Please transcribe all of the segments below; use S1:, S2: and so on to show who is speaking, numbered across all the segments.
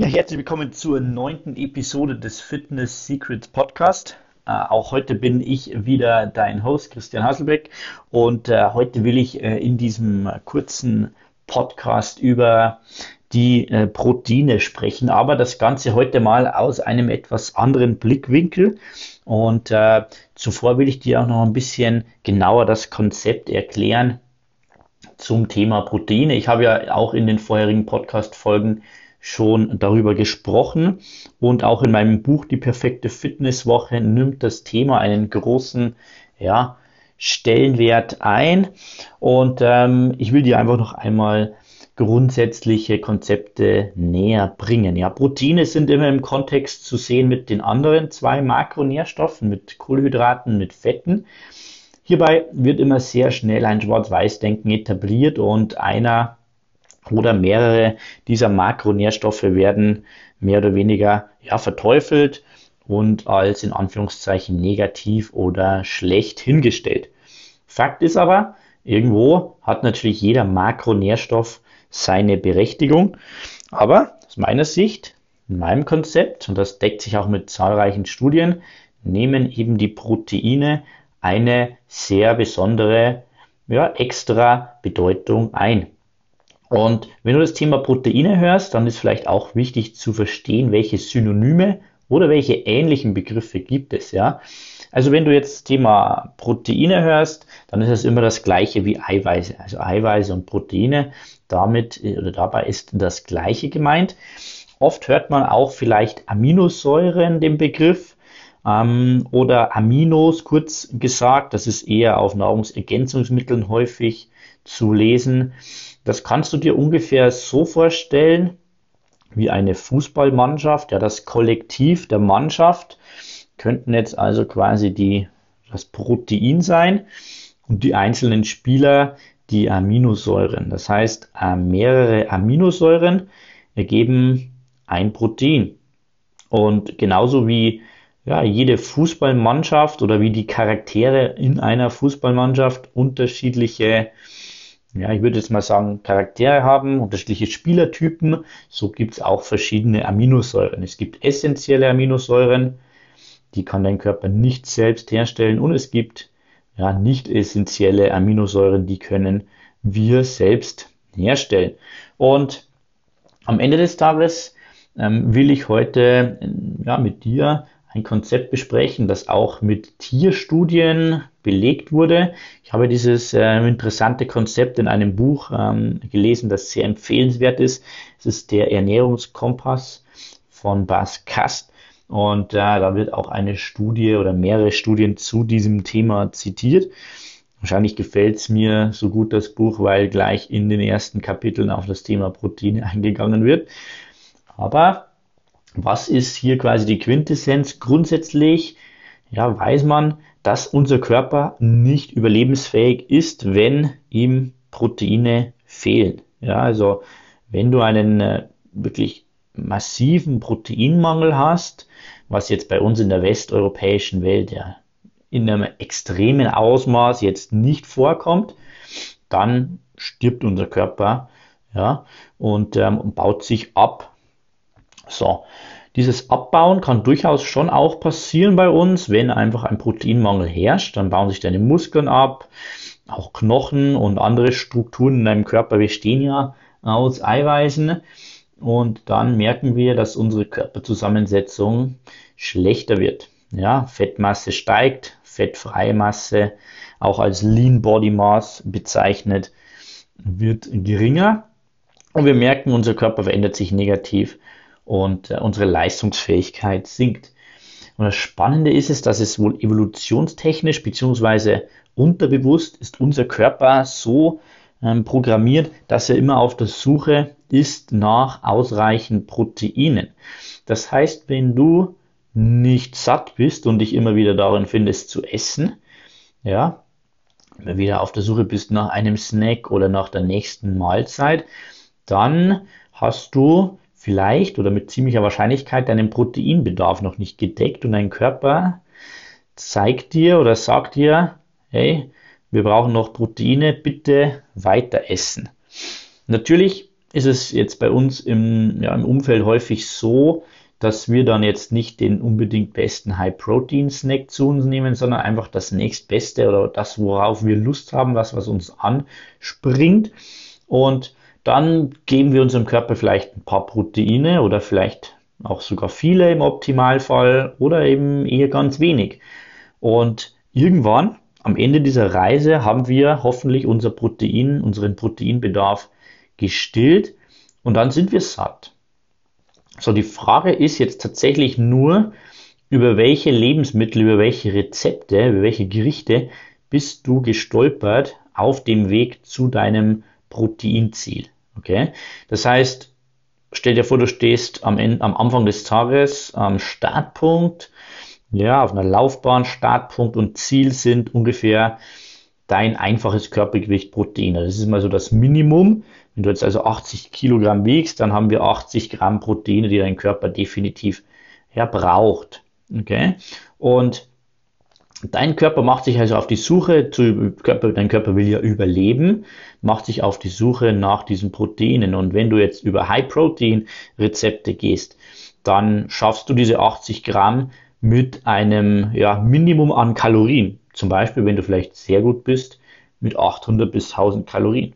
S1: Ja, herzlich willkommen zur neunten Episode des Fitness Secrets Podcast. Äh, auch heute bin ich wieder dein Host Christian Hasselbeck und äh, heute will ich äh, in diesem kurzen Podcast über die äh, Proteine sprechen, aber das Ganze heute mal aus einem etwas anderen Blickwinkel. Und äh, zuvor will ich dir auch noch ein bisschen genauer das Konzept erklären zum Thema Proteine. Ich habe ja auch in den vorherigen Podcast-Folgen schon darüber gesprochen und auch in meinem Buch Die perfekte Fitnesswoche nimmt das Thema einen großen ja, Stellenwert ein und ähm, ich will dir einfach noch einmal grundsätzliche Konzepte näher bringen. Ja, Proteine sind immer im Kontext zu sehen mit den anderen zwei Makronährstoffen, mit Kohlenhydraten, mit Fetten. Hierbei wird immer sehr schnell ein Schwarz-Weiß-Denken etabliert und einer oder mehrere dieser Makronährstoffe werden mehr oder weniger ja, verteufelt und als in Anführungszeichen negativ oder schlecht hingestellt. Fakt ist aber, irgendwo hat natürlich jeder Makronährstoff seine Berechtigung, aber aus meiner Sicht, in meinem Konzept, und das deckt sich auch mit zahlreichen Studien, nehmen eben die Proteine eine sehr besondere, ja, extra Bedeutung ein. Und wenn du das Thema Proteine hörst, dann ist vielleicht auch wichtig zu verstehen, welche Synonyme oder welche ähnlichen Begriffe gibt es, ja. Also wenn du jetzt das Thema Proteine hörst, dann ist es immer das gleiche wie Eiweiße. Also Eiweiße und Proteine, damit oder dabei ist das gleiche gemeint. Oft hört man auch vielleicht Aminosäuren den Begriff ähm, oder Aminos kurz gesagt. Das ist eher auf Nahrungsergänzungsmitteln häufig zu lesen. Das kannst du dir ungefähr so vorstellen wie eine Fußballmannschaft, ja, das Kollektiv der Mannschaft könnten jetzt also quasi die, das Protein sein und die einzelnen Spieler die Aminosäuren. Das heißt, äh, mehrere Aminosäuren ergeben ein Protein. Und genauso wie ja, jede Fußballmannschaft oder wie die Charaktere in einer Fußballmannschaft unterschiedliche ja, ich würde jetzt mal sagen, Charaktere haben, unterschiedliche Spielertypen. So gibt es auch verschiedene Aminosäuren. Es gibt essentielle Aminosäuren, die kann dein Körper nicht selbst herstellen. Und es gibt ja, nicht essentielle Aminosäuren, die können wir selbst herstellen. Und am Ende des Tages ähm, will ich heute ja, mit dir ein Konzept besprechen, das auch mit Tierstudien belegt wurde. Ich habe dieses äh, interessante Konzept in einem Buch ähm, gelesen, das sehr empfehlenswert ist. Es ist der Ernährungskompass von Bas Kast. Und äh, da wird auch eine Studie oder mehrere Studien zu diesem Thema zitiert. Wahrscheinlich gefällt es mir so gut das Buch, weil gleich in den ersten Kapiteln auf das Thema Proteine eingegangen wird. Aber was ist hier quasi die Quintessenz? Grundsätzlich ja, weiß man, dass unser Körper nicht überlebensfähig ist, wenn ihm Proteine fehlen. Ja, also wenn du einen äh, wirklich massiven Proteinmangel hast, was jetzt bei uns in der westeuropäischen Welt ja in einem extremen Ausmaß jetzt nicht vorkommt, dann stirbt unser Körper ja, und ähm, baut sich ab so, dieses Abbauen kann durchaus schon auch passieren bei uns, wenn einfach ein Proteinmangel herrscht. Dann bauen sich deine Muskeln ab, auch Knochen und andere Strukturen in deinem Körper bestehen ja aus Eiweißen. Und dann merken wir, dass unsere Körperzusammensetzung schlechter wird. Ja, Fettmasse steigt, fettfreie Masse, auch als Lean Body Mass bezeichnet, wird geringer. Und wir merken, unser Körper verändert sich negativ und äh, unsere Leistungsfähigkeit sinkt. Und das Spannende ist es, dass es wohl evolutionstechnisch bzw. unterbewusst ist unser Körper so ähm, programmiert, dass er immer auf der Suche ist nach ausreichend Proteinen. Das heißt, wenn du nicht satt bist und dich immer wieder darin findest zu essen, ja, immer wieder auf der Suche bist nach einem Snack oder nach der nächsten Mahlzeit, dann hast du vielleicht oder mit ziemlicher Wahrscheinlichkeit deinen Proteinbedarf noch nicht gedeckt und dein Körper zeigt dir oder sagt dir, hey, wir brauchen noch Proteine, bitte weiter essen. Natürlich ist es jetzt bei uns im, ja, im Umfeld häufig so, dass wir dann jetzt nicht den unbedingt besten High-Protein-Snack zu uns nehmen, sondern einfach das nächstbeste oder das, worauf wir Lust haben, was, was uns anspringt. Und dann geben wir unserem Körper vielleicht ein paar Proteine oder vielleicht auch sogar viele im Optimalfall oder eben eher ganz wenig. Und irgendwann am Ende dieser Reise haben wir hoffentlich unser Protein, unseren Proteinbedarf gestillt und dann sind wir satt. So, die Frage ist jetzt tatsächlich nur, über welche Lebensmittel, über welche Rezepte, über welche Gerichte bist du gestolpert auf dem Weg zu deinem Proteinziel. Okay? Das heißt, stell dir vor, du stehst am, Ende, am Anfang des Tages am Startpunkt, ja, auf einer Laufbahn, Startpunkt und Ziel sind ungefähr dein einfaches Körpergewicht Proteine. Das ist mal so das Minimum. Wenn du jetzt also 80 Kilogramm wiegst, dann haben wir 80 Gramm Proteine, die dein Körper definitiv ja, braucht. Okay? Und Dein Körper macht sich also auf die Suche, zu, Körper, dein Körper will ja überleben, macht sich auf die Suche nach diesen Proteinen. Und wenn du jetzt über High-Protein-Rezepte gehst, dann schaffst du diese 80 Gramm mit einem ja, Minimum an Kalorien. Zum Beispiel, wenn du vielleicht sehr gut bist, mit 800 bis 1000 Kalorien.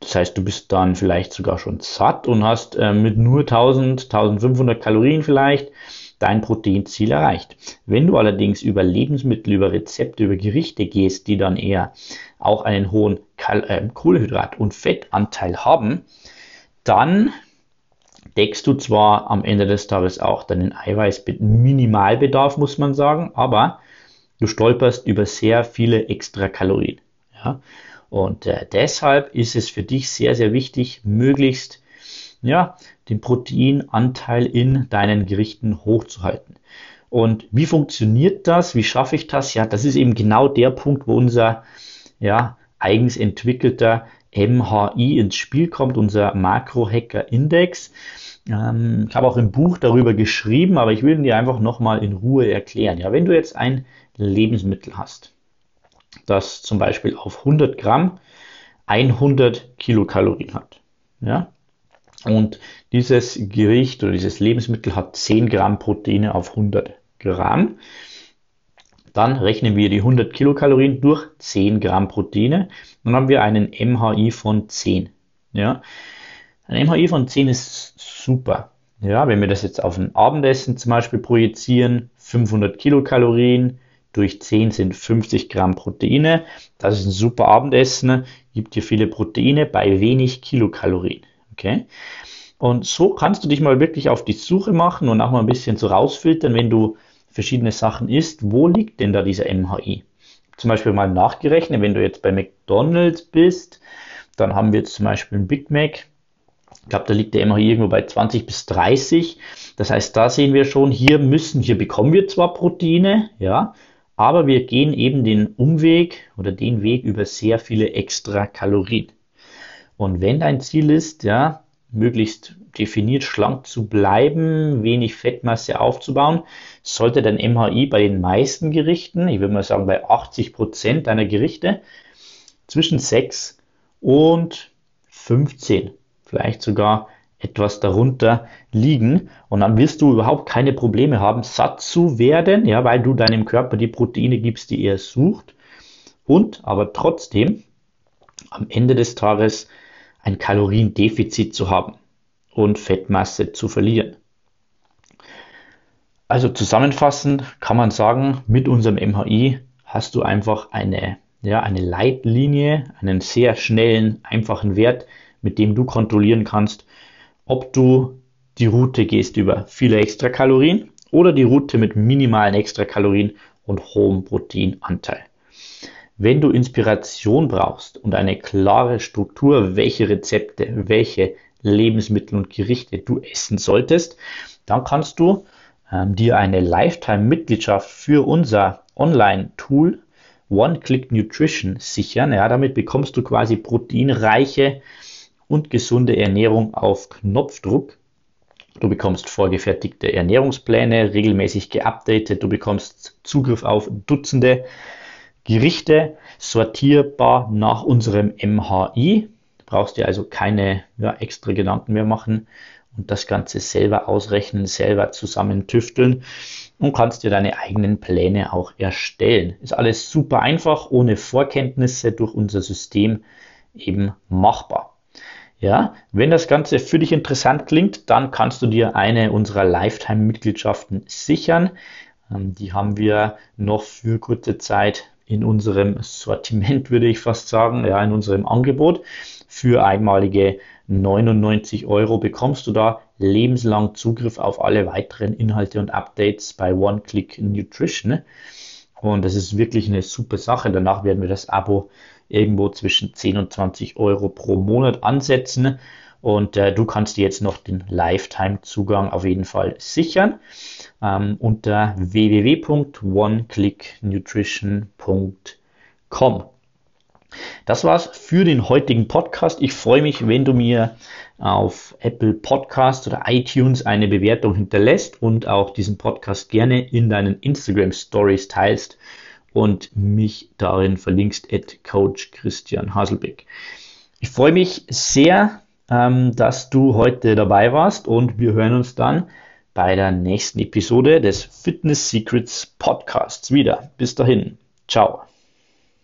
S1: Das heißt, du bist dann vielleicht sogar schon satt und hast äh, mit nur 1000, 1500 Kalorien vielleicht dein Proteinziel erreicht. Wenn du allerdings über Lebensmittel, über Rezepte, über Gerichte gehst, die dann eher auch einen hohen Kal äh, Kohlenhydrat- und Fettanteil haben, dann deckst du zwar am Ende des Tages auch deinen Eiweiß-Minimalbedarf, muss man sagen, aber du stolperst über sehr viele extra Kalorien. Ja? Und äh, deshalb ist es für dich sehr, sehr wichtig, möglichst ja, den Proteinanteil in deinen Gerichten hochzuhalten. Und wie funktioniert das? Wie schaffe ich das? Ja, das ist eben genau der Punkt, wo unser ja, eigens entwickelter MHI ins Spiel kommt, unser Makro-Hacker-Index. Ähm, ich habe auch im Buch darüber geschrieben, aber ich will ihn dir einfach nochmal in Ruhe erklären. Ja, wenn du jetzt ein Lebensmittel hast, das zum Beispiel auf 100 Gramm 100 Kilokalorien hat, ja, und dieses Gericht oder dieses Lebensmittel hat 10 Gramm Proteine auf 100 Gramm. Dann rechnen wir die 100 Kilokalorien durch 10 Gramm Proteine. Dann haben wir einen MHI von 10. Ja. Ein MHI von 10 ist super. Ja, wenn wir das jetzt auf ein Abendessen zum Beispiel projizieren, 500 Kilokalorien durch 10 sind 50 Gramm Proteine. Das ist ein super Abendessen, gibt dir viele Proteine bei wenig Kilokalorien. Okay? Und so kannst du dich mal wirklich auf die Suche machen und auch mal ein bisschen so rausfiltern, wenn du verschiedene Sachen isst, wo liegt denn da dieser MHI? Zum Beispiel mal nachgerechnet, wenn du jetzt bei McDonald's bist, dann haben wir jetzt zum Beispiel einen Big Mac. Ich glaube, da liegt der MHI irgendwo bei 20 bis 30. Das heißt, da sehen wir schon, hier müssen, hier bekommen wir zwar Proteine, ja, aber wir gehen eben den Umweg oder den Weg über sehr viele extra Kalorien. Und wenn dein Ziel ist, ja, möglichst definiert schlank zu bleiben, wenig Fettmasse aufzubauen, sollte dein MHI bei den meisten Gerichten, ich würde mal sagen bei 80 Prozent deiner Gerichte, zwischen 6 und 15, vielleicht sogar etwas darunter liegen. Und dann wirst du überhaupt keine Probleme haben, satt zu werden, ja, weil du deinem Körper die Proteine gibst, die er sucht. Und aber trotzdem am Ende des Tages ein Kaloriendefizit zu haben und Fettmasse zu verlieren. Also zusammenfassend kann man sagen, mit unserem MHI hast du einfach eine, ja, eine Leitlinie, einen sehr schnellen, einfachen Wert, mit dem du kontrollieren kannst, ob du die Route gehst über viele Extrakalorien oder die Route mit minimalen Extrakalorien und hohem Proteinanteil. Wenn du Inspiration brauchst und eine klare Struktur, welche Rezepte, welche Lebensmittel und Gerichte du essen solltest, dann kannst du ähm, dir eine Lifetime-Mitgliedschaft für unser Online-Tool One-Click Nutrition sichern. Ja, damit bekommst du quasi proteinreiche und gesunde Ernährung auf Knopfdruck. Du bekommst vorgefertigte Ernährungspläne, regelmäßig geupdatet. Du bekommst Zugriff auf Dutzende Gerichte sortierbar nach unserem MHI. Du brauchst dir also keine ja, extra Gedanken mehr machen und das Ganze selber ausrechnen, selber zusammen tüfteln und kannst dir deine eigenen Pläne auch erstellen. Ist alles super einfach, ohne Vorkenntnisse durch unser System eben machbar. Ja, wenn das Ganze für dich interessant klingt, dann kannst du dir eine unserer Lifetime-Mitgliedschaften sichern. Ähm, die haben wir noch für kurze Zeit in unserem Sortiment, würde ich fast sagen, ja, in unserem Angebot. Für einmalige 99 Euro bekommst du da lebenslang Zugriff auf alle weiteren Inhalte und Updates bei One-Click Nutrition. Und das ist wirklich eine super Sache. Danach werden wir das Abo irgendwo zwischen 10 und 20 Euro pro Monat ansetzen. Und äh, du kannst dir jetzt noch den Lifetime-Zugang auf jeden Fall sichern ähm, unter www.oneclicknutrition.com. Das war's für den heutigen Podcast. Ich freue mich, wenn du mir auf Apple Podcast oder iTunes eine Bewertung hinterlässt und auch diesen Podcast gerne in deinen Instagram Stories teilst und mich darin verlinkst, at Coach Christian Haselbeck. Ich freue mich sehr, ähm, dass du heute dabei warst und wir hören uns dann bei der nächsten Episode des Fitness Secrets Podcasts wieder. Bis dahin. Ciao.